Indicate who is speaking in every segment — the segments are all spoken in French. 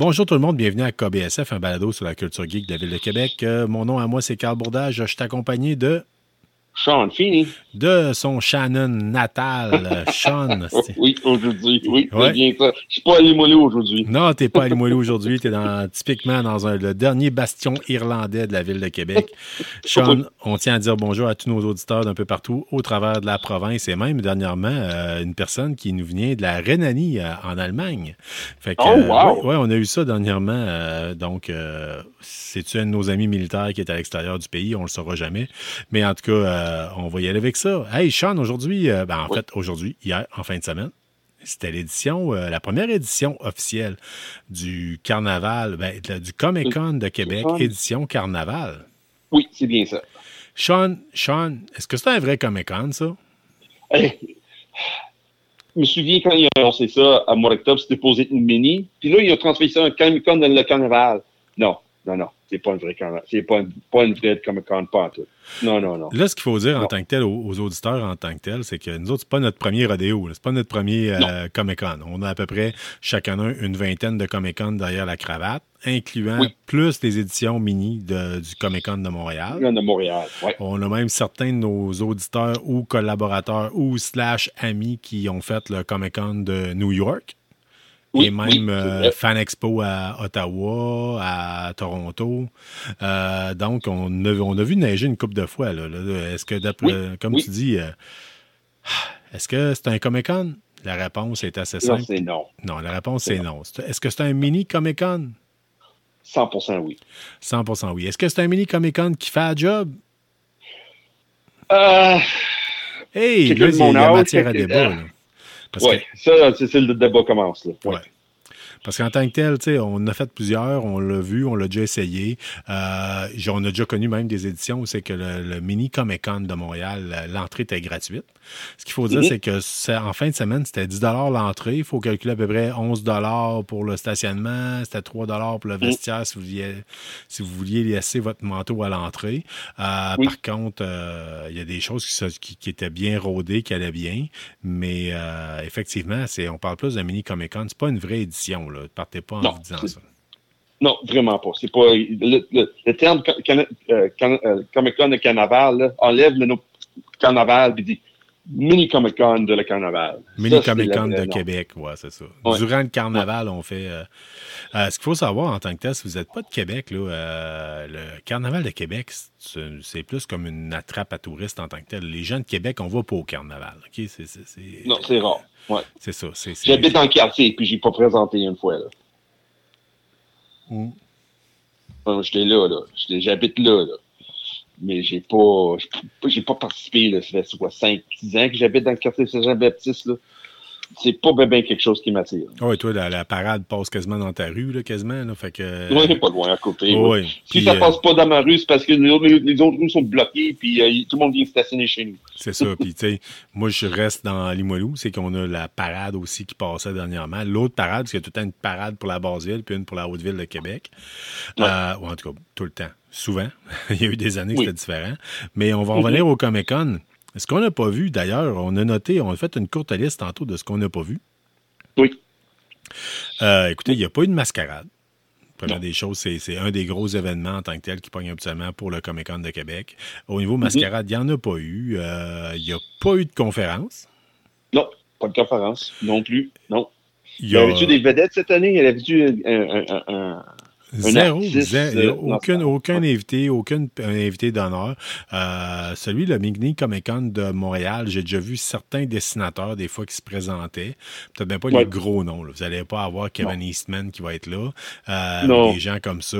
Speaker 1: Bonjour tout le monde, bienvenue à KBSF, un balado sur la culture geek de la Ville de Québec. Euh, mon nom à moi, c'est Carl Bourdage. Je suis accompagné de,
Speaker 2: Sean Feeney.
Speaker 1: de son Shannon natal, euh, Sean.
Speaker 2: Oui, aujourd'hui. Oui,
Speaker 1: Ouais.
Speaker 2: bien ça. Je suis pas à Limoilou aujourd'hui.
Speaker 1: Non, t'es pas à Limoilou aujourd'hui, t'es dans, typiquement dans un- le dernier bastion irlandais de la ville de Québec. Sean, on tient à dire bonjour à tous nos auditeurs d'un peu partout au travers de la province et même dernièrement euh, une personne qui nous vient de la Rhénanie euh, en Allemagne. Fait que,
Speaker 2: Oh,
Speaker 1: euh,
Speaker 2: wow!
Speaker 1: ouais, ouais, on a eu ça dernièrement. donc, c'est-tu un de nos amis militaires qui est à l'extérieur du pays? On le saura jamais. Mais en tout cas, euh, on va y aller avec ça. Hey, Sean, aujourd'hui, euh, ben, en
Speaker 2: Oui.
Speaker 1: fait, aujourd'hui, hier, en fin de semaine, c'était l'édition, euh, la première édition officielle du carnaval, ben, de- du Comic Con de Québec, édition carnaval.
Speaker 2: Oui, c'est bien ça.
Speaker 1: Sean, Sean, est-ce que c'est un vrai Comic Con, ça?
Speaker 2: Hey, je me souviens quand il a annoncé ça à mois d'octobre, c'était posé une mini. Puis là, il a transféré ça en Comic Con dans le carnaval. Non, non, non. C'est pas une vraie carnaval. C'est pas une, pas une vraie Comic Con, pas en tout. Non, non, non.
Speaker 1: Là, ce qu'il faut dire en tant que tel aux, aux auditeurs en tant que tel, c'est que nous autres, c'est pas notre premier rodéo, c'est pas notre premier euh, Comic-Con. On a à peu près chacun un une vingtaine de Comic-Con derrière la cravate, incluant
Speaker 2: Oui.
Speaker 1: plus les éditions mini de- du Comic-Con de Montréal.
Speaker 2: De Montréal. Ouais.
Speaker 1: On a même certains de nos auditeurs ou collaborateurs ou slash amis qui ont fait le Comic-Con de New York.
Speaker 2: Oui,
Speaker 1: et même
Speaker 2: oui,
Speaker 1: euh. Fan Expo à Ottawa, à Toronto. Euh, donc, on a, on a vu neiger une coupe de fois. Là, là. Est-ce que, comme tu dis, euh, est-ce que c'est un Comic-Con? La réponse est assez
Speaker 2: Non,
Speaker 1: simple.
Speaker 2: c'est non.
Speaker 1: Non, la réponse
Speaker 2: C'est
Speaker 1: non. Est-ce que c'est un mini Comic-Con?
Speaker 2: 100% oui.
Speaker 1: 100% oui. Est-ce que c'est un mini Comic-Con qui fait un job?
Speaker 2: Euh,
Speaker 1: Hey, là, il y a, matière à débat. là. Parce que-
Speaker 2: ça, c'est c'est le débat commence. Là.
Speaker 1: Ouais. Parce qu'en tant que tel, tu sais, on a fait plusieurs, on l'a vu, on l'a déjà essayé. Euh, on a déjà connu même des éditions où c'est que le, le mini Comic Con de Montréal, la- l'entrée était gratuite. Ce qu'il faut dire,
Speaker 2: Mhm.
Speaker 1: c'est que en fin de semaine, c'était 10 l'entrée. Il faut calculer à peu près 11 pour le stationnement. C'était 3 pour le
Speaker 2: Mhm.
Speaker 1: vestiaire si, vous vouliez, si vous vouliez laisser votre manteau à l'entrée. Euh,
Speaker 2: Oui.
Speaker 1: Par contre, euh, il y a des choses qui, qui- qui étaient bien rodées, qui allaient bien. Mais euh, effectivement, c'est, on parle plus d'un mini Comic Con. C'est pas une vraie édition. Là. Partez pas en
Speaker 2: Non,
Speaker 1: vous disant
Speaker 2: c'est-
Speaker 1: ça.
Speaker 2: Non, vraiment pas. C'est pas le, le- le terme can- can- euh, can- euh, Comic Con de carnaval là, enlève le nom carnaval puis dit mini Comic Con de le carnaval.
Speaker 1: Mini
Speaker 2: Ça,
Speaker 1: Comic Con de
Speaker 2: nom.
Speaker 1: Québec, ouais, c'est ça.
Speaker 2: Ouais.
Speaker 1: Durant le carnaval, on fait. euh, euh, ce qu'il faut savoir en tant que tel, si vous n'êtes pas de Québec, là, euh, le carnaval de Québec, c'est plus comme une attrape à touristes en tant que tel. Les gens de Québec, on va pas au carnaval.
Speaker 2: Non, c'est rare. Ouais.
Speaker 1: c'est ça.
Speaker 2: J'habite le quartier puis j'ai pas présenté une fois là.
Speaker 1: Mm.
Speaker 2: J'étais là, là. J'habite là, là. Mais j'ai pas, j'ai pas participé, là. Ça fait quoi, 5, 6 ans que j'habite dans le quartier Saint-Jean-Baptiste, là. C'est pas bien, quelque chose qui m'attire.
Speaker 1: Ouais, toi, la, la parade passe quasiment dans ta rue, là, quasiment. Là, fait que,
Speaker 2: Oui, pas loin à côté. oui.
Speaker 1: ouais.
Speaker 2: Si
Speaker 1: Puis,
Speaker 2: ça
Speaker 1: euh,
Speaker 2: passe pas dans ma rue, c'est parce que les autres, les autres rues sont bloquées, puis euh, tout le monde vient stationner chez nous.
Speaker 1: C'est ça. Puis, tu sais, moi, je reste dans Limoilou. C'est qu'on a la parade aussi qui passait dernièrement. L'autre parade, parce qu'il y a tout le temps une parade pour la Basse-Ville puis une pour la Haute-Ville de Québec.
Speaker 2: Ouais.
Speaker 1: Euh, ou en tout cas, tout le temps. Souvent. Il y a eu des années que
Speaker 2: Oui.
Speaker 1: c'était différent. Mais on va revenir au Comic-Con. Ce qu'on n'a pas vu, d'ailleurs, on a noté, on a fait une courte liste tantôt de ce qu'on n'a pas vu.
Speaker 2: Oui.
Speaker 1: Euh, écoutez, il n'y a pas eu de mascarade. Première
Speaker 2: Non.
Speaker 1: des choses, c'est un des gros événements en tant que tel qui pogne habituellement pour le Comic Con de Québec. Au niveau
Speaker 2: Mhm.
Speaker 1: mascarade, il n'y en a pas eu. Euh, Il n'y a pas eu de conférence.
Speaker 2: Non, pas de conférence. Non plus. Non.
Speaker 1: Il
Speaker 2: Y avait-tu des vedettes cette année? Y avait-tu un, un, un, un-
Speaker 1: Zéro, zéro.
Speaker 2: Euh,
Speaker 1: aucun,
Speaker 2: ce-
Speaker 1: aucun
Speaker 2: Ouais.
Speaker 1: invité, aucun invité d'honneur. Euh, celui, le Mini Comic Con de Montréal, j'ai déjà vu certains dessinateurs des fois qui se présentaient. Peut-être même pas les gros noms. là. Vous n'allez pas avoir Kevin Eastman qui va être là. Euh. Des gens comme ça.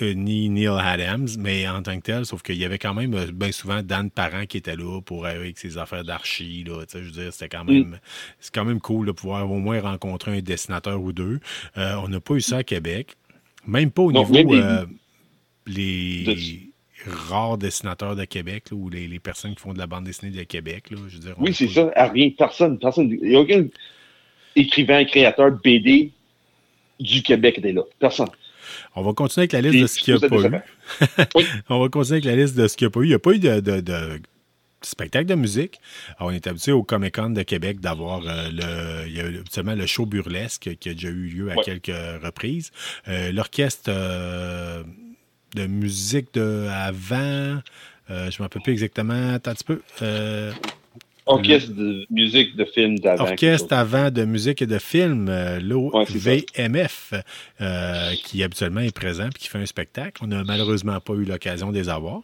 Speaker 1: euh, ni Neil Adams, mais en tant que tel, sauf qu'il y avait quand même euh, bien souvent Dan Parent qui était là pour euh, avec ses affaires d'archi. là. Tu sais, Je veux dire, c'était quand
Speaker 2: Mm.
Speaker 1: même c'est quand même cool de pouvoir au moins rencontrer un dessinateur ou deux. Euh, on n'a pas eu ça à Québec. Même pas au
Speaker 2: Non,
Speaker 1: niveau
Speaker 2: les-
Speaker 1: euh, les
Speaker 2: De-
Speaker 1: rares dessinateurs de Québec là, ou les, les personnes qui font de la bande dessinée de Québec. Là, je veux dire,
Speaker 2: Oui, c'est
Speaker 1: pas-
Speaker 2: ça. À rien. Personne. Personne. Il n'y a aucun écrivain, créateur de BD du Québec était là. Personne.
Speaker 1: On va continuer avec la liste de ce qu'il n'y a pas eu.
Speaker 2: Oui.
Speaker 1: On va continuer avec la liste de ce qu'il n'y a pas eu. Il n'y a pas eu de, de- de spectacle de musique. Alors, on est habitué au Comic Con de Québec d'avoir euh, le, il y a eu habituellement le show burlesque qui a déjà eu lieu à
Speaker 2: Ouais.
Speaker 1: quelques reprises. Euh, L'orchestre euh, de musique de avant, euh, je ne me rappelle plus exactement, attends un petit peu. Euh,
Speaker 2: Orchestre de musique de film d'avant.
Speaker 1: Orchestre avant de musique et de film, euh,
Speaker 2: Ouais,
Speaker 1: l'OVMF, euh, qui habituellement est présent et qui fait un spectacle. On n'a malheureusement pas eu l'occasion de les avoir.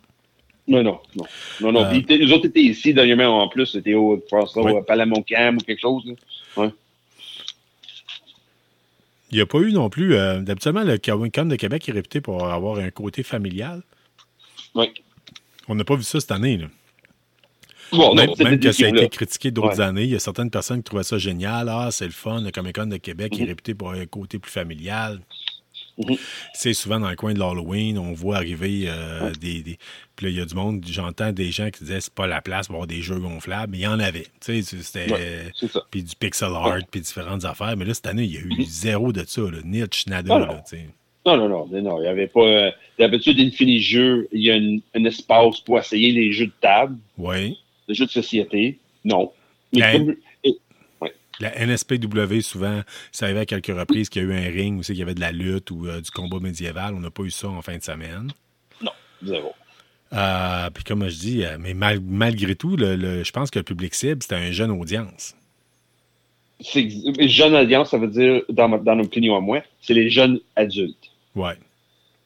Speaker 2: Non, non, non. Non, non.
Speaker 1: Euh,
Speaker 2: les autres étaient ici, dernièrement, en plus. C'était au, pense,
Speaker 1: Ouais.
Speaker 2: au Palamoncam ou quelque chose.
Speaker 1: Il n'y a pas eu non plus. euh, D'habituellement, le Comic de Québec est réputé pour avoir un côté familial.
Speaker 2: Oui.
Speaker 1: On n'a pas vu ça cette année. là.
Speaker 2: Bon,
Speaker 1: même
Speaker 2: non, cette
Speaker 1: même que ça a été critiqué d'autres
Speaker 2: Ouais.
Speaker 1: années. Il y a certaines personnes qui trouvaient ça génial. Ah, c'est le fun. Le Comic Con de Québec est
Speaker 2: Mhm.
Speaker 1: réputé pour un côté plus familial.
Speaker 2: Mhm.
Speaker 1: C'est souvent dans le coin de l'Halloween, on voit arriver euh, des, des- Puis là, il y a du monde, j'entends des gens qui disaient c'est pas la place pour avoir des jeux gonflables, mais il y en avait. Tu sais, c'était.
Speaker 2: Ouais. C'est ça.
Speaker 1: Puis du pixel art,
Speaker 2: Ouais.
Speaker 1: puis différentes affaires. Mais là, cette année, il y a eu
Speaker 2: Mhm.
Speaker 1: zéro de ça. Là. Nitch, nada.
Speaker 2: Ah,
Speaker 1: là,
Speaker 2: non.
Speaker 1: tu sais.
Speaker 2: Non, non, non, non, non, il n'y avait pas. euh, D'habitude, Infini Jeux, il y a une- un espace pour essayer les jeux de table,
Speaker 1: Oui.
Speaker 2: les jeux de société. Non. Mais
Speaker 1: Ben,
Speaker 2: comme-
Speaker 1: La NSPW, souvent, ça arrivait à quelques reprises qu'il y a eu un ring où c'est qu'il y avait de la lutte ou euh, du combat médiéval. On n'a pas eu ça en fin de semaine.
Speaker 2: zéro.
Speaker 1: Euh, puis comme je dis, euh, mais mal- malgré tout, le, le- je pense que le public cible, c'était une jeune audience.
Speaker 2: Jeune alliance, ça veut dire, dans, ma- dans mon opinion à moi, c'est les jeunes adultes.
Speaker 1: Ouais.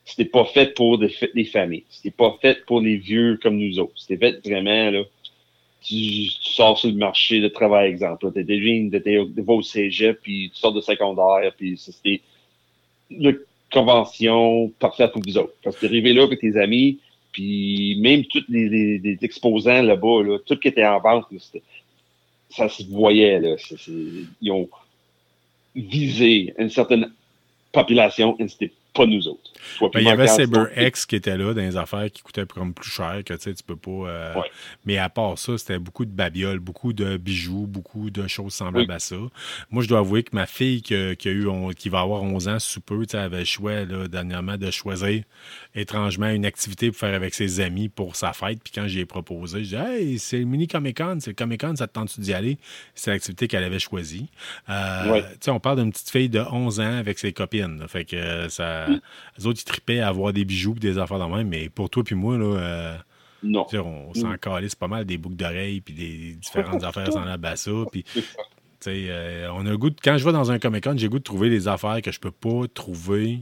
Speaker 2: C'était pas fait pour des, des familles. C'était pas fait pour les vieux comme nous autres. C'était fait vraiment, là. Tu, tu sors sur le marché de travail, exemple. Tu étais jeune, tu au cégep, puis tu sors de secondaire, puis c'était une convention parfaite pour vous autres. Parce que t'es arrivé là avec tes amis, puis même tous les, exposants là-bas, là, tout qui était en vente, là, ça se voyait. Là. Ils ont visé une certaine population et pas nous autres.
Speaker 1: Ben, il y avait
Speaker 2: manquant,
Speaker 1: Saber
Speaker 2: sinon-
Speaker 1: X qui était là dans les affaires qui coûtaient comme plus cher que tu sais, tu peux pas. euh,
Speaker 2: Ouais.
Speaker 1: Mais à part ça, c'était beaucoup de babioles, beaucoup de bijoux, beaucoup de choses semblables
Speaker 2: Oui.
Speaker 1: à ça. Moi, je dois avouer que ma fille qui, a eu, on- qui va avoir 11 ans sous peu, tu sais, avait le choix là, dernièrement de choisir étrangement une activité pour faire avec ses amis pour sa fête. Puis quand j'ai proposé, je dis Hey, c'est le mini Comic Con, c'est le Comic Con, ça te tente d'y aller? C'est l'activité qu'elle avait choisie. Euh,
Speaker 2: Ouais.
Speaker 1: Tu sais, on parle d'une petite fille de 11 ans avec ses copines. là. Fait que euh. Les autres, ils tripaient à avoir des bijoux et des affaires de même, mais pour toi puis moi, là, euh,
Speaker 2: Non.
Speaker 1: on s'en calisse pas mal des boucles d'oreilles puis des différentes affaires la ça. Puis, euh, on a goût de- quand je vais dans un Comic Con, j'ai le goût de trouver des affaires que je peux pas trouver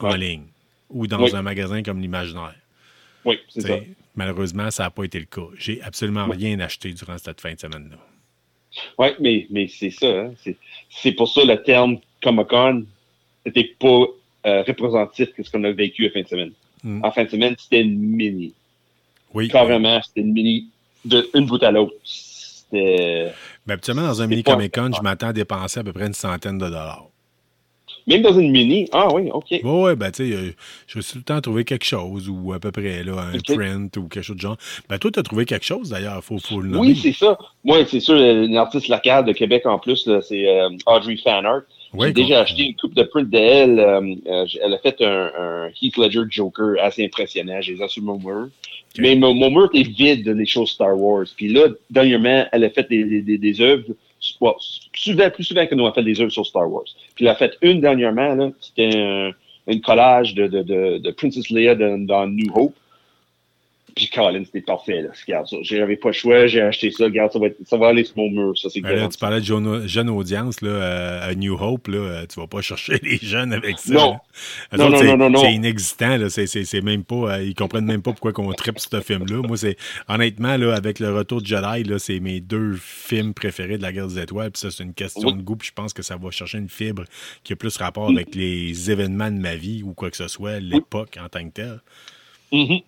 Speaker 1: en
Speaker 2: Ouais.
Speaker 1: ligne ou dans
Speaker 2: Oui.
Speaker 1: un magasin comme l'Imaginaire.
Speaker 2: Oui, c'est ça.
Speaker 1: Malheureusement, ça n'a pas été le cas. J'ai absolument rien acheté durant cette fin de semaine-là.
Speaker 2: Oui, mais, mais c'est ça. hein. C'est, c'est pour ça le terme Comic-Con n'était pas euh, représentatif de ce qu'on a vécu à fin de semaine.
Speaker 1: Mm.
Speaker 2: En fin de semaine, c'était une mini.
Speaker 1: Oui.
Speaker 2: Carrément, c'était une mini d'une bout à l'autre. C'était.
Speaker 1: Mais habituellement, dans un mini Comic Con, je m'attends à dépenser à peu près une centaine de dollars.
Speaker 2: Même dans une mini? Ah oui, OK.
Speaker 1: Oui, ben, tu sais, euh, je suis tout le temps trouvé quelque chose ou à peu près, là, un print ou quelque chose de genre. Ben, toi, tu as trouvé quelque chose d'ailleurs, faut, faut le nommer.
Speaker 2: Oui, c'est ça. Moi, c'est sûr, une artiste locale de Québec en plus, c'est euh, Audrey Fanart. J'ai déjà acheté une coupe de print d'elle. euh, euh, elle a fait un, un Heath Ledger Joker assez impressionnant. J'ai les sur mon mur. Mais mon, mon mur est vide des choses Star Wars. Puis là, dernièrement, elle a fait des, des, des, des œuvres, bon, souvent, plus souvent que nous, on a fait des œuvres sur Star Wars. Puis elle a fait une dernièrement, c'était un, une collage de, de, de, de Princess Leia dans, dans New Hope. Puis Colin, c'était parfait. Là. Regarde ça. J'avais pas le choix, j'ai acheté ça. Regarde, ça va, être- ça va aller sur mon mur. Ça, c'est
Speaker 1: Ben tu parlais de jeune, jeune audience, là, euh, à New Hope, là, euh, tu vas pas chercher les jeunes avec ça.
Speaker 2: Non.
Speaker 1: Eux
Speaker 2: Non,
Speaker 1: autres,
Speaker 2: non,
Speaker 1: c'est-
Speaker 2: non, non.
Speaker 1: C'est inexistant, là. C'est, c'est, c'est même pas, euh, ils comprennent même pas pourquoi qu'on tripe ce film-là. Moi, c'est, honnêtement, là, avec le retour de Jedi, là, c'est mes deux films préférés de la guerre des étoiles. Puis ça, c'est une question
Speaker 2: Oui.
Speaker 1: de goût. Puis je pense que ça va chercher une fibre qui a plus rapport avec les événements de ma vie ou quoi que ce soit, l'époque en tant que telle.
Speaker 2: Mhm.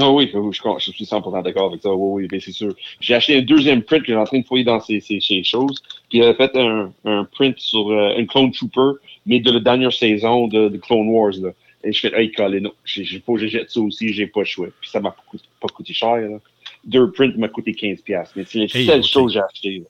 Speaker 2: Ah oui, je, je suis 100% d'accord avec ça. Oui, oui, bien, c'est sûr. J'ai acheté un deuxième print que j'ai en train de fouiller dans ces, ces, ces choses. Puis il a fait un, un print sur euh, une Clone Trooper, mais de la dernière saison de, de Clone Wars. Là. Et je fais, hey, Colin, non, j'ai, pas, je jette ça aussi, j'ai pas le choix. Puis ça m'a pas coûté, cher. Là. Deux prints m'a coûté 15$. piastres. Mais c'est les
Speaker 1: Hey,
Speaker 2: seules
Speaker 1: ok.
Speaker 2: choses que j'ai achetées. là.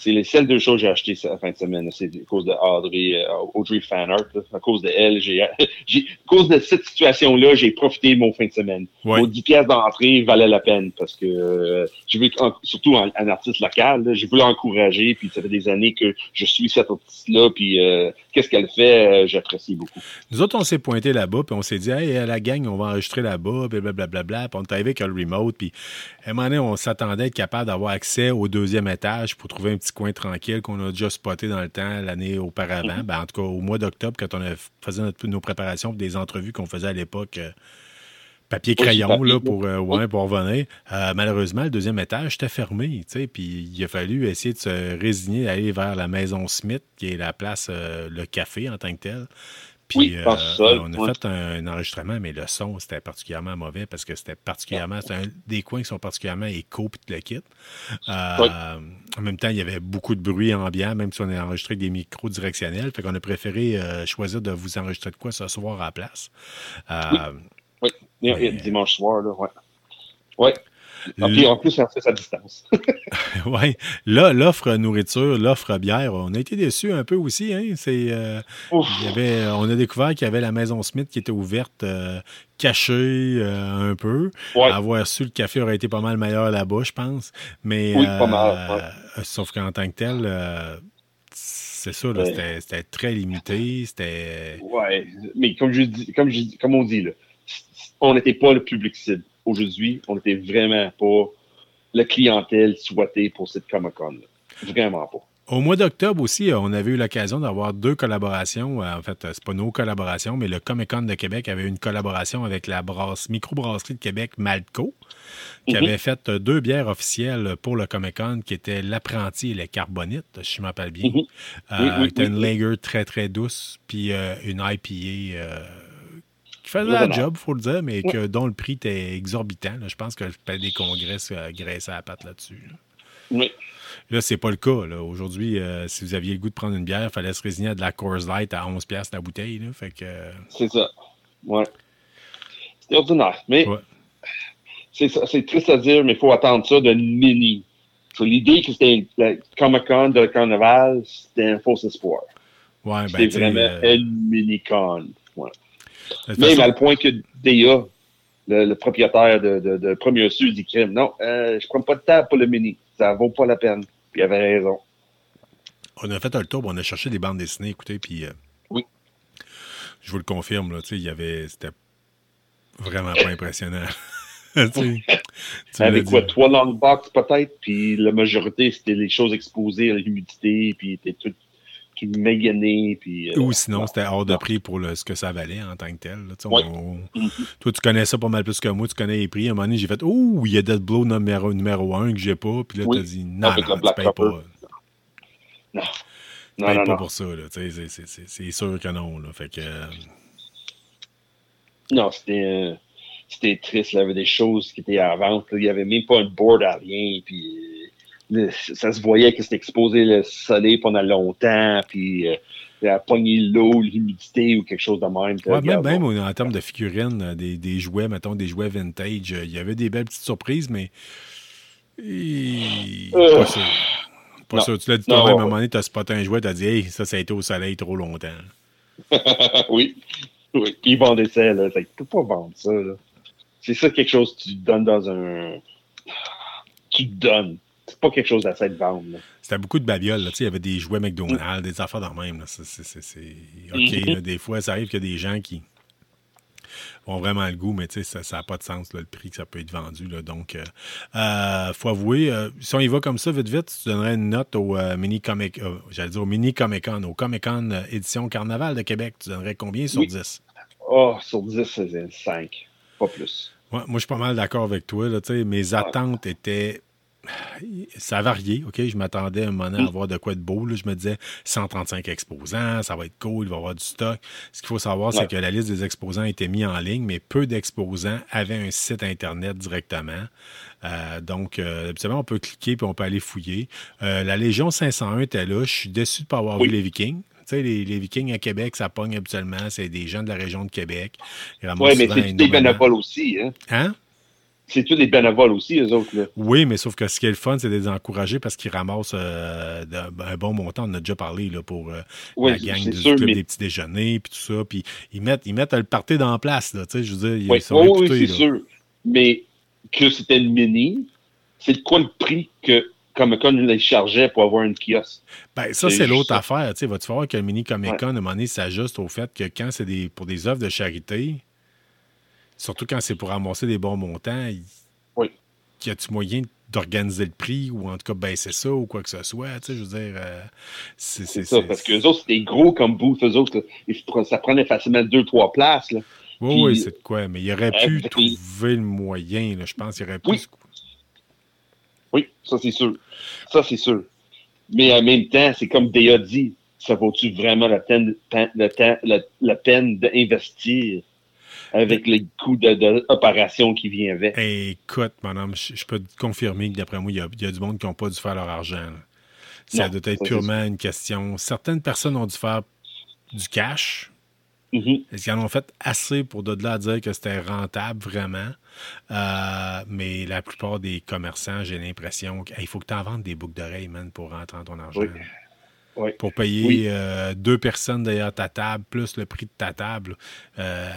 Speaker 2: C'est les seules deux choses que j'ai achetées cette fin de semaine. C'est à cause de Audrey, euh, Audrey Fanart. là. À cause de elle, j'ai, j'ai, à cause de cette situation-là, j'ai profité de mon fin de semaine.
Speaker 1: Ouais.
Speaker 2: Mon 10 pièces d'entrée valait la peine parce que euh, j'ai vu surtout un, un artiste local, là, j'ai voulu l'encourager puis ça fait des années que je suis cette artiste-là puis euh, qu'est-ce qu'elle fait, euh, j'apprécie beaucoup.
Speaker 1: Nous autres, on s'est pointé là-bas, puis on s'est dit, hey, la gang, on va enregistrer là-bas, puis blablabla. Puis on est arrivé avec le remote, puis à un moment donné, on s'attendait à être capable d'avoir accès au deuxième étage pour trouver un petit coin tranquille qu'on a déjà spoté dans le temps l'année auparavant. Ben, en tout cas, au mois d'octobre, quand on faisait notre- nos préparations pour des entrevues qu'on faisait à l'époque.
Speaker 2: Papier,
Speaker 1: là, pour, euh, ouais, pour revenir. Euh, malheureusement, le deuxième étage était fermé, tu sais, puis il a fallu essayer de se résigner à aller vers la maison Smith, qui est la place, euh, le café en tant que tel. Puis
Speaker 2: Oui,
Speaker 1: on a
Speaker 2: ouais.
Speaker 1: fait un, un enregistrement, mais le son, c'était particulièrement mauvais parce que c'était particulièrement. C'est un des coins qui sont particulièrement éco puis le kit.
Speaker 2: Oui.
Speaker 1: En même temps, il y avait beaucoup de bruit ambiant, même si on a enregistré avec des micros directionnels. Fait qu'on a préféré choisir de vous enregistrer de quoi ce soir à la place.
Speaker 2: Oui,
Speaker 1: Mais-
Speaker 2: dimanche soir là, ouais. Ouais. Ah, puis en plus, on fait à distance.
Speaker 1: ouais. Là, l'offre nourriture, l'offre bière, on a été déçus un peu aussi. Hein? C'est, euh, il y avait, on a découvert qu'il y avait la maison Smith qui était ouverte, euh, cachée euh, un peu.
Speaker 2: Ouais.
Speaker 1: Avoir su, le café aurait été pas mal meilleur là-bas, je pense. Mais,
Speaker 2: Oui, pas mal, ouais.
Speaker 1: sauf qu'en tant que tel, c'est ça,
Speaker 2: Ouais.
Speaker 1: c'était, c'était très limité. C'était.
Speaker 2: Ouais, mais comme je dis, comme je comme on dit là, on n'était pas le public cible. Aujourd'hui, on n'était vraiment pas la clientèle souhaitée pour cette Comic Con. Vraiment pas.
Speaker 1: Au mois d'octobre aussi, euh, on avait eu l'occasion d'avoir deux collaborations. Euh, En fait, euh, c'est pas nos collaborations, mais le Comic Con de Québec avait une collaboration avec la brasse, microbrasserie de Québec, Malco, qui
Speaker 2: Mhm.
Speaker 1: avait fait euh, deux bières officielles pour le Comic Con, qui étaient l'apprenti et le carbonite, si je m'appelle bien. Euh,
Speaker 2: Oui, oui,
Speaker 1: c'était
Speaker 2: oui,
Speaker 1: une lager très, très douce, puis euh, une IPA euh, qui faisait la job, faut le dire, mais que, dont le prix était exorbitant. là. Je pense que le palais des congrès euh, graissait la patte là-dessus. là.
Speaker 2: Oui.
Speaker 1: Là, c'est pas le cas. Aujourd'hui, euh, si vous aviez le goût de prendre une bière, il fallait se résigner à de la Coors Light à 11$ piastres la bouteille. Là. Fait que, euh,
Speaker 2: C'est ça. Ouais. C'est ordinaire. Mais
Speaker 1: Ouais.
Speaker 2: c'est triste à dire, mais il faut attendre ça d'une mini. L'idée que c'était la Comic Con de Carnaval, c'était un faux espoir.
Speaker 1: ouais, ben,
Speaker 2: C'était vraiment
Speaker 1: euh,
Speaker 2: une mini-con. Ouais. Même
Speaker 1: façon-
Speaker 2: à le point que DA, le, le propriétaire de, de, de Premier Sud, dit crime. Non, euh, je prends pas de temps pour le mini. Ça vaut pas la peine. Puis il avait raison.
Speaker 1: on a fait un tour, on a cherché des bandes dessinées, écoutez, puis euh,
Speaker 2: Oui.
Speaker 1: je vous le confirme, là, tu sais, il y avait, c'était vraiment pas impressionnant. Tu sais, tu
Speaker 2: Avec quoi, trois long box peut-être, puis la majorité, c'était les choses exposées à l'humidité, puis tout, tout magané, puis... euh,
Speaker 1: Ou sinon,
Speaker 2: non.
Speaker 1: c'était hors de prix pour le- ce que ça valait en tant que tel. là. Tu sais,
Speaker 2: Ouais.
Speaker 1: on-
Speaker 2: Mhm.
Speaker 1: toi, tu connais ça pas mal plus que moi, tu connais les prix. À un moment donné, j'ai fait Oh, il y a Dead Blow numéro, numéro 1 que j'ai pas. Puis là,
Speaker 2: Oui.
Speaker 1: tu as dit Non,
Speaker 2: Avec
Speaker 1: non, tu payes
Speaker 2: Copper.
Speaker 1: pas.
Speaker 2: Non,
Speaker 1: Tu
Speaker 2: non,
Speaker 1: payes
Speaker 2: non,
Speaker 1: pas pour ça. c'est- sûr que non. Là. Fait que, euh,
Speaker 2: Non, c'était euh, c'était triste. Il y avait des choses qui étaient à vente. là. Il n'y avait même pas un board à rien. Puis le- ça se voyait que c'était exposé le soleil pendant longtemps. Puis euh, il a pogné l'eau, l'humidité ou quelque chose de même.
Speaker 1: ouais, même,
Speaker 2: Regarde,
Speaker 1: même
Speaker 2: bon.
Speaker 1: en termes de figurines, euh, des, des jouets, mettons, des jouets vintage, euh, il y avait des belles petites surprises, mais. Et-
Speaker 2: Euh,
Speaker 1: Pas sûr. Pas
Speaker 2: non.
Speaker 1: sûr. Tu l'as dit toi-même, à un moment donné, tu as spoté un jouet, tu as dit Hey, ça, ça a été au soleil trop longtemps.
Speaker 2: oui. Oui. Puis ils vendaient ça. Là. Tu peux pas vendre ça. là. C'est ça quelque chose que tu donnes dans un. Tu donnes. C'est pas quelque chose d'essai de vendre.
Speaker 1: C'était beaucoup de babioles. là. Il y avait des jouets McDonald's, des affaires de même. là. C'est- c'est- c'est- c'est- OK,
Speaker 2: Mhm.
Speaker 1: là, des fois, ça arrive qu'il y a des gens qui ont vraiment le goût, mais ça n'a pas de sens, le prix que ça peut être vendu. Donc, euh, euh, faut avouer, euh, si on y va comme ça, vite, vite, tu donnerais une note au euh, mini Comic, j'allais dire au mini Comic Con, au Comic Con édition Carnaval de Québec, tu donnerais combien sur
Speaker 2: Oui.
Speaker 1: 10?
Speaker 2: Oh, sur 10, c'est 5. Pas plus.
Speaker 1: Ouais, moi, je suis pas mal d'accord avec toi. Là, mes attentes étaient. Ça a varié, OK? Je m'attendais à un moment à avoir de quoi de beau. là. Je me disais 135 exposants, ça va être cool, il va y avoir du stock. Ce qu'il faut savoir, c'est que la liste des exposants était mise en ligne, mais peu d'exposants avaient un site Internet directement. Euh, donc, euh, habituellement, on peut cliquer puis on peut aller fouiller. Euh, la Légion 501 était là. Je suis déçu de ne pas avoir
Speaker 2: Oui.
Speaker 1: vu les Vikings. Tu sais, les, les Vikings à Québec, ça pogne habituellement. C'est des gens de la région de Québec.
Speaker 2: Ouais, mais c'est des bénévoles aussi. Hein?
Speaker 1: Hein?
Speaker 2: C'est tous des bénévoles aussi, eux autres. Là.
Speaker 1: Oui, mais sauf que ce qui est le fun, c'est de les encourager parce qu'ils ramassent euh, de- un bon montant. On en a déjà parlé là, pour euh,
Speaker 2: Oui,
Speaker 1: la gang du
Speaker 2: sûr,
Speaker 1: club
Speaker 2: mais
Speaker 1: des petits déjeuners puis tout ça. Puis ils mettent, ils mettent le party dans la place. Là, tu je veux dire,
Speaker 2: Oui, oui, c'est sûr. Mais que c'était une mini, c'est quoi le prix que Comic Con les chargeait pour avoir une kiosque?
Speaker 1: Ben, ça,
Speaker 2: C'est
Speaker 1: l'autre affaire. Tu sais, vas-tu voir que le mini Comic Con,
Speaker 2: Ouais.
Speaker 1: à un moment donné, s'ajuste au fait que quand c'est des, pour des œuvres de charité, surtout quand c'est pour ramasser des bons montants, il-
Speaker 2: Oui.
Speaker 1: y a-tu moyen d'organiser le prix ou en tout cas baisser ça ou quoi que ce soit? Tu sais, je veux dire, euh, c'est
Speaker 2: C'est
Speaker 1: c'est-
Speaker 2: ça, parce que eux autres, c'était gros comme booth, eux autres. là. Ça prenait facilement deux, trois places. Là.
Speaker 1: Oui,
Speaker 2: Puis-
Speaker 1: oui, c'est de quoi. Mais il aurait pu
Speaker 2: les-
Speaker 1: trouver le moyen, là, je pense. Il aurait pu.
Speaker 2: Oui. Oui, ça c'est sûr. Ça c'est sûr. Mais en même temps, c'est comme Déa dit, ça vaut-tu vraiment la peine, la, la peine d'investir? Avec les coûts de, de opération qui vient avec?
Speaker 1: Écoute, madame, je, je peux te confirmer que d'après moi, il y, a, il y a du monde qui n'ont pas dû faire leur argent. là. Ça
Speaker 2: Non,
Speaker 1: doit être purement une question. Certaines personnes ont dû faire du cash.
Speaker 2: Mhm.
Speaker 1: Est-ce qu'ils en ont fait assez pour de là à dire que c'était rentable vraiment? Euh, mais la plupart des commerçants, j'ai l'impression qu'il faut que tu en vendes des boucles d'oreilles, man, pour rentrer en ton argent.
Speaker 2: Oui. Oui.
Speaker 1: Pour payer
Speaker 2: Oui.
Speaker 1: euh, deux personnes derrière ta table, plus le prix de ta table, euh,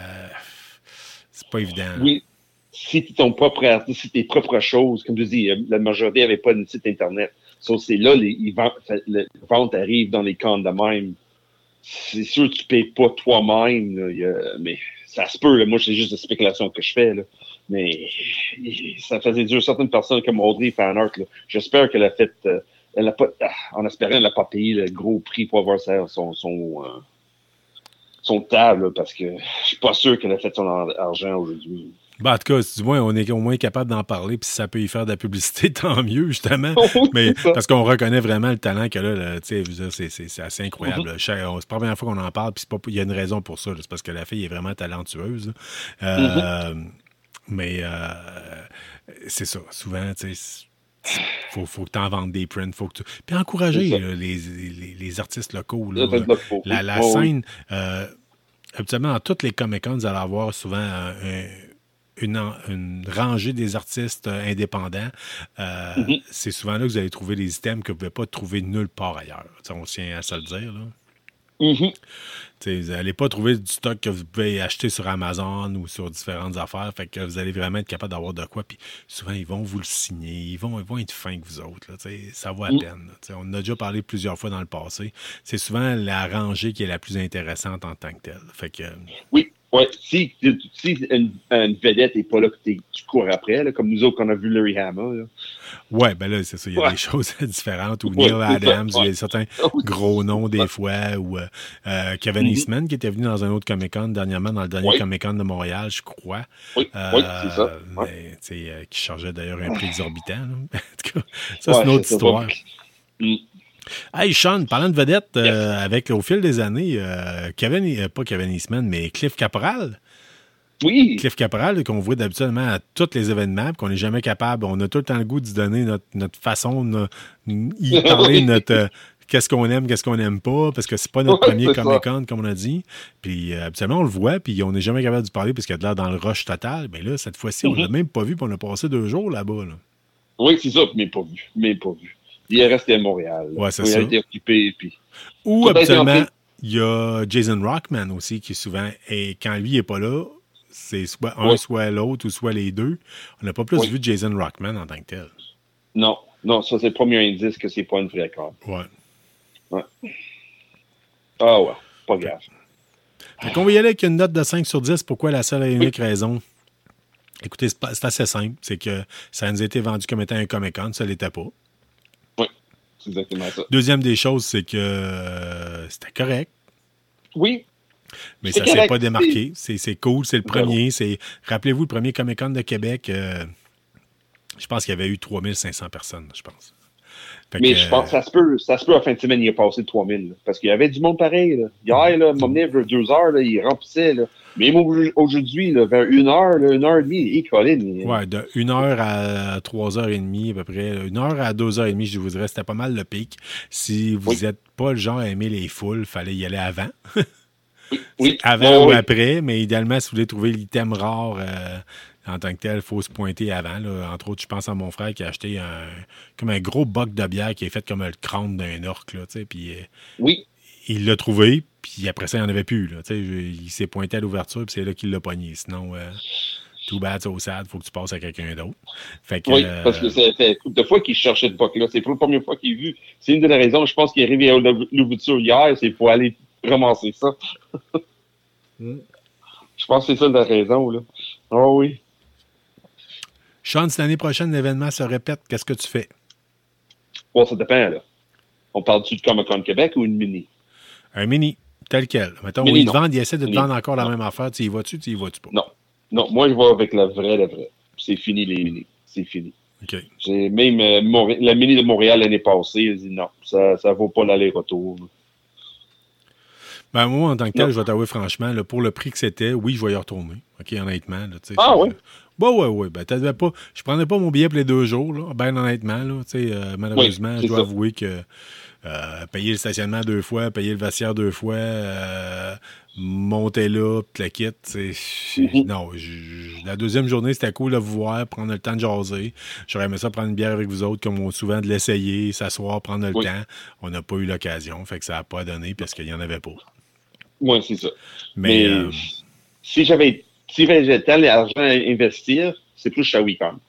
Speaker 1: c'est pas évident.
Speaker 2: Oui. Si tu ton propre artiste, si tes propres choses, comme tu dis, euh, la majorité n'avait pas de site Internet. So, c'est là, les, ventes arrivent dans les comptes de même. C'est sûr que tu payes pas toi-même, mais ça se peut. là. Moi, c'est juste des spéculations que je fais. Là. Mais ça faisait dur certaines personnes comme Audrey Fanart. J'espère qu'elle a fait. euh, elle a pas, ah, en espérant, elle n'a pas payé le gros prix pour avoir son, son, euh, son table, là, parce que je suis pas sûr qu'elle a fait son ar- argent aujourd'hui.
Speaker 1: Ben, en tout cas, du moins, on est au moins capable d'en parler, puis si ça peut y faire de la publicité, tant mieux, justement. Mais parce qu'on reconnaît vraiment le talent a, là, tu sais, c'est- assez incroyable.
Speaker 2: Mm-hmm.
Speaker 1: C'est la première fois qu'on en parle, puis il y a une raison pour ça. C'est parce que la fille est vraiment talentueuse. Euh,
Speaker 2: Mm-hmm.
Speaker 1: Mais euh, c'est ça. Souvent, tu sais, faut, faut que tu en vendes des prints. Faut que tu... Puis encourager là, les, les- les artistes locaux. là.
Speaker 2: La
Speaker 1: scène, euh, habituellement, dans toutes les Comic-Con, vous allez avoir souvent un- une, une rangée des artistes euh, indépendants. Euh,
Speaker 2: Mhm.
Speaker 1: C'est souvent là que vous allez trouver des items que vous ne pouvez pas trouver nulle part ailleurs. Tu sais, on tient à se le dire. Là.
Speaker 2: Mhm.
Speaker 1: Vous n'allez pas trouver du stock que vous pouvez acheter sur Amazon ou sur différentes affaires. Fait que vous allez vraiment être capable d'avoir de quoi. Puis souvent, ils vont vous le signer. Ils vont, ils vont être fins que vous autres. Là, ça vaut la
Speaker 2: Mm.
Speaker 1: peine. là. On en a déjà parlé plusieurs fois dans le passé. C'est souvent la rangée qui est la plus intéressante en tant que telle. Fait que,
Speaker 2: Oui, ouais. Si, si une, une vedette n'est pas là que tu cours après, là, comme nous autres qu'on a vu Larry Hama. Là.
Speaker 1: ouais, ben là, c'est ça. Il y a
Speaker 2: Ouais.
Speaker 1: des choses différentes. Ou
Speaker 2: Ouais,
Speaker 1: Neil Adams, il y a certains gros noms des fois. Ou euh, euh, Kevin
Speaker 2: Mhm.
Speaker 1: Eastman qui était venu dans un autre Comic-Con dernièrement, dans le dernier. Comic-Con de Montréal, je crois.
Speaker 2: Oui,
Speaker 1: Euh,
Speaker 2: c'est ça.
Speaker 1: Mais, euh, qui chargeait d'ailleurs un prix exorbitant. en tout cas, ça, c'est une autre histoire.
Speaker 2: Mm.
Speaker 1: Hey, Sean, parlant de vedettes, euh, avec au fil des années, euh, Kevin, euh, pas Kevin Eastman, mais Cliff Caporal.
Speaker 2: Oui,
Speaker 1: Cliff Caporal, là, qu'on voit d'habituellement à tous les événements, qu'on n'est jamais capable. On a tout le temps le goût d'y donner notre, notre façon, de y parler notre. Qu'est-ce qu'on aime, qu'est-ce qu'on n'aime pas, parce que c'est pas notre
Speaker 2: Ouais,
Speaker 1: premier
Speaker 2: c'est ça.
Speaker 1: Comic-Con, comme on a dit. Puis habituellement, on le voit, puis on n'est jamais capable de parler parce qu'il y a de l'air dans le rush total. Mais là, cette fois-ci, on
Speaker 2: Mhm.
Speaker 1: l'a même pas vu, puis on a passé deux jours là-bas. là.
Speaker 2: oui, c'est ça, mais pas vu. Mais pas vu. Il est resté à Montréal.
Speaker 1: Ouais, c'est
Speaker 2: il
Speaker 1: ça.
Speaker 2: a été occupé. Puis...
Speaker 1: Ou
Speaker 2: fait-
Speaker 1: il y a Jason Rockman aussi, qui souvent, et quand lui n'est pas là, c'est soit un, soit l'autre, ou soit les deux. On n'a pas plus vu Jason Rockman en tant que tel.
Speaker 2: Non, non, ça c'est le premier indice que c'est pas une vraie carte.
Speaker 1: Ouais.
Speaker 2: Ah ouais, pas grave.
Speaker 1: Fait qu'on va y aller avec une note de 5 sur 10. Pourquoi la seule et unique raison? Écoutez, c'est assez simple. C'est que ça nous a été vendu comme étant un Comic-Con. Ça l'était pas.
Speaker 2: C'est exactement ça.
Speaker 1: Deuxième des choses, c'est que euh, c'était correct.
Speaker 2: Oui,
Speaker 1: Mais ça s'est
Speaker 2: correct,
Speaker 1: pas démarqué. C'est cool. C'est le premier. Rappelez-vous, le premier Comic Con de Québec, euh, je pense qu'il y avait eu 3500 personnes, je pense. Fait
Speaker 2: mais
Speaker 1: que,
Speaker 2: je pense que ça se peut, ça se peut, fin de semaine, il est passé de 3000. là. parce qu'il y avait du monde pareil. Là. Hier, là, mon deux heures, là, il remplissait. Là. Même au- aujourd'hui, vers une heure, là, une heure et demie, et Colin, il-
Speaker 1: Ouais, de 1h à 3h30 à peu près. 1h à 2h30, je vous dirais, c'était pas mal le pic. Si vous
Speaker 2: Oui.
Speaker 1: n'êtes pas le genre à aimer les foules, fallait y aller avant.
Speaker 2: oui,
Speaker 1: Avant ou après, mais idéalement, si vous voulez trouver l'item rare euh, en tant que tel, il faut se pointer avant. là. Entre autres, je pense à mon frère qui a acheté un, comme un gros boc de bière qui est fait comme le crâne d'un orc. Là, puis euh,
Speaker 2: Oui,
Speaker 1: il l'a trouvé, puis après ça, il n'y en avait plus. Là, je- il s'est pointé à l'ouverture, puis c'est là qu'il l'a pogné. Sinon, euh, too bad, so sad, faut que tu passes à quelqu'un d'autre. Fait que,
Speaker 2: oui,
Speaker 1: euh,
Speaker 2: parce que ça fait de fois qu'il cherchait ce boc-là. C'est pas la première fois qu'il est vu. C'est une de les raisons. Je pense qu'il est arrivé à l'ouverture hier, c'est pour aller ramasser ça.
Speaker 1: Mm.
Speaker 2: Je pense que c'est ça la raison, là. Oh oui.
Speaker 1: Sean, si l'année prochaine l'événement se répète, qu'est-ce que tu fais?
Speaker 2: Bon, ça dépend, là. On parle-tu de Comic Con Québec ou une mini?
Speaker 1: Un mini, tel quel. Mettons,
Speaker 2: Mini,
Speaker 1: ils te vendent, ils essaient de te vendre encore la
Speaker 2: Non.
Speaker 1: même affaire. Tu y vas-tu, tu y vas-tu pas?
Speaker 2: Non. Non, moi, je vais avec la vraie, la vraie. C'est fini, les mini. C'est fini.
Speaker 1: OK.
Speaker 2: J'ai même euh, la mini de Montréal l'année passée, elle dit non, ça ça vaut pas l'aller-retour.
Speaker 1: Ben, moi, en tant que tel,
Speaker 2: Non.
Speaker 1: je vais t'avouer franchement, là, pour le prix que c'était, oui, je vais y retourner. OK, honnêtement. Là,
Speaker 2: Ah, ouais?
Speaker 1: Bah ouais, ouais. Ben, t'avais pas, je prendrais pas mon billet pour les deux jours, là, ben honnêtement. Là, tu sais, euh, malheureusement,
Speaker 2: Oui,
Speaker 1: je dois
Speaker 2: ça.
Speaker 1: avouer que euh, payer le stationnement deux fois, payer le vestiaire deux fois, euh, monter là, puis la quitte.
Speaker 2: Mhm.
Speaker 1: Non, la deuxième journée, c'était cool de vous voir, prendre le temps de jaser. J'aurais aimé ça prendre une bière avec vous autres, comme on souvent de l'essayer, s'asseoir, prendre le
Speaker 2: Oui.
Speaker 1: temps. On n'a pas eu l'occasion, fait que ça n'a pas donné parce qu'il n'y en avait pas.
Speaker 2: Oui, c'est ça.
Speaker 1: Mais,
Speaker 2: Mais,
Speaker 1: euh,
Speaker 2: si j'avais si j'avais tant d'argent à investir, c'est plus Shawicon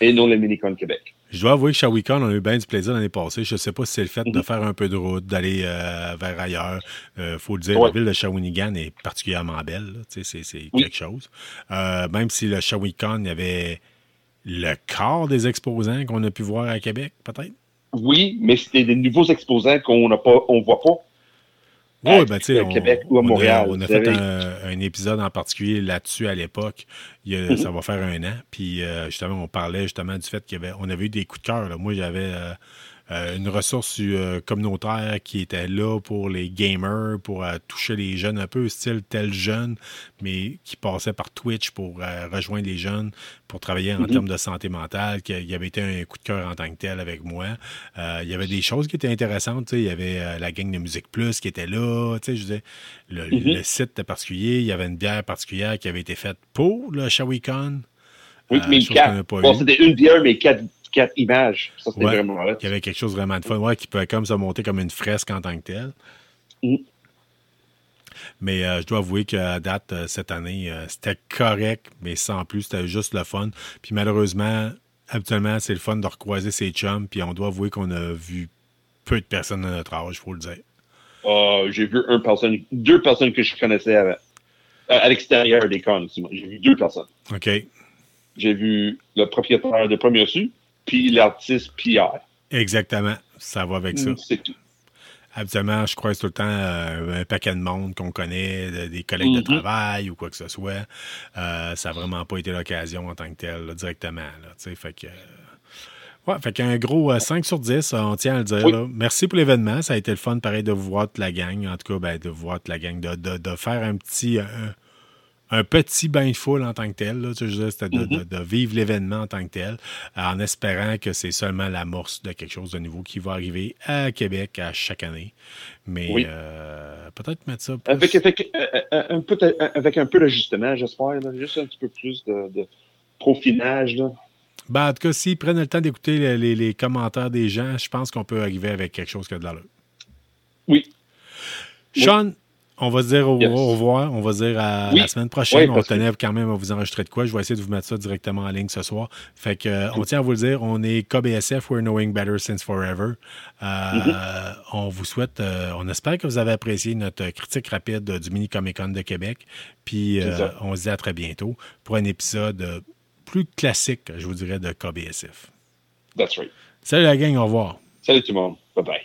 Speaker 2: et non le Minicon Québec.
Speaker 1: Je dois avouer que Shawicon, on a eu bien du plaisir l'année passée. Je ne sais pas si c'est le fait de
Speaker 2: Mhm.
Speaker 1: faire un peu de route, d'aller euh, vers ailleurs. Il faut le dire,
Speaker 2: Ouais.
Speaker 1: la ville de Shawinigan est particulièrement belle. là. Tu sais, C'est
Speaker 2: Oui.
Speaker 1: quelque chose. Euh, même si le Shawicon, il y avait le quart des exposants qu'on a pu voir à Québec, peut-être?
Speaker 2: Oui, mais c'était des nouveaux exposants qu'on n'a pas, on voit pas.
Speaker 1: Oui, ben, tu sais, on,
Speaker 2: Québec ou à
Speaker 1: on a-
Speaker 2: Montréal.
Speaker 1: On a, fait un, un épisode en particulier là-dessus à l'époque.
Speaker 2: Mhm.
Speaker 1: Ça va faire un an. Puis euh, justement, on parlait justement du fait y avait, avait eu des coups de cœur. Moi, j'avais euh, euh, une ressource euh, communautaire qui était là pour les gamers, pour euh, toucher les jeunes un peu, style tel jeune, mais qui passait par Twitch pour rejoindre les jeunes, pour travailler en
Speaker 2: Mhm.
Speaker 1: termes de santé mentale, qui il y avait été un coup de cœur en tant que tel avec moi. Il y avait des choses qui étaient intéressantes. Il y avait la gang de Musique Plus qui était là. Je disais, le, le site était particulier. Il y avait une bière particulière qui avait été faite pour le Shawicon.
Speaker 2: Oui, mais quatre. Bon, c'était une bière, mais quatre, quatre images. Ça, c'était
Speaker 1: Ouais.
Speaker 2: vraiment.
Speaker 1: Il y avait quelque chose vraiment de fun, ouais, qui pouvait comme se monter comme une fresque en tant que telle.
Speaker 2: Mhm.
Speaker 1: Mais euh, je dois avouer qu'à date, euh, cette année, euh, c'était correct, mais sans plus, c'était juste le fun. Puis malheureusement, habituellement, c'est le fun de recroiser ses chums, puis on doit avouer qu'on a vu peu de personnes de notre âge, il faut le dire.
Speaker 2: Ah, j'ai vu une personne, deux personnes que je connaissais avant. À l'extérieur des cons. J'ai vu deux personnes.
Speaker 1: OK.
Speaker 2: J'ai vu le propriétaire de Premier Su, puis l'artiste Pierre.
Speaker 1: Exactement. Ça va avec ça.
Speaker 2: C'est tout.
Speaker 1: Habituellement, je croise tout le temps euh, un paquet de monde qu'on connaît, de- des collègues de
Speaker 2: Mhm.
Speaker 1: travail ou quoi que ce soit. Euh, ça n'a vraiment pas été l'occasion en tant que tel, là, directement. Là, fait que, euh, ouais, fait qu'un gros euh, 5 sur 10, on tient à le dire.
Speaker 2: Oui.
Speaker 1: là. Merci pour l'événement. Ça a été le fun, pareil, de vous voir toute la gang. En tout cas, ben, de vous voir toute la gang, de, de, de faire un petit. euh, un petit bain de foule en tant que tel. Là, tu sais, c'était de, de- de vivre l'événement en tant que tel, en espérant que c'est seulement l'amorce de quelque chose de nouveau qui va arriver à Québec à chaque année. Mais
Speaker 2: Oui.
Speaker 1: euh, peut-être mettre ça plus-
Speaker 2: Avec, avec, euh, euh, un peu, avec un peu d'ajustement, j'espère. Juste un petit peu plus de, de profinage. Là.
Speaker 1: Ben, en tout cas, s'ils prennent le temps d'écouter les, les- les commentaires des gens, je pense qu'on peut arriver avec quelque chose qui a de l'allure.
Speaker 2: Oui.
Speaker 1: Sean, On va se dire au,
Speaker 2: Yes.
Speaker 1: au revoir. On va se dire à
Speaker 2: Oui.
Speaker 1: la semaine prochaine.
Speaker 2: Oui,
Speaker 1: on tenait quand même à vous enregistrer de quoi. Je vais essayer de vous mettre ça directement en ligne ce soir. Fait que, euh, on tient à vous le dire. On est KBSF, We're Knowing Better Since Forever. Euh,
Speaker 2: Mm-hmm.
Speaker 1: On vous souhaite, euh, on espère que vous avez apprécié notre critique rapide du Mini Comic Con de Québec. Puis, on se dit à très bientôt pour un épisode plus classique, je vous dirais, de KBSF.
Speaker 2: That's right.
Speaker 1: Salut la gang, au revoir.
Speaker 2: Salut tout le monde. Bye bye.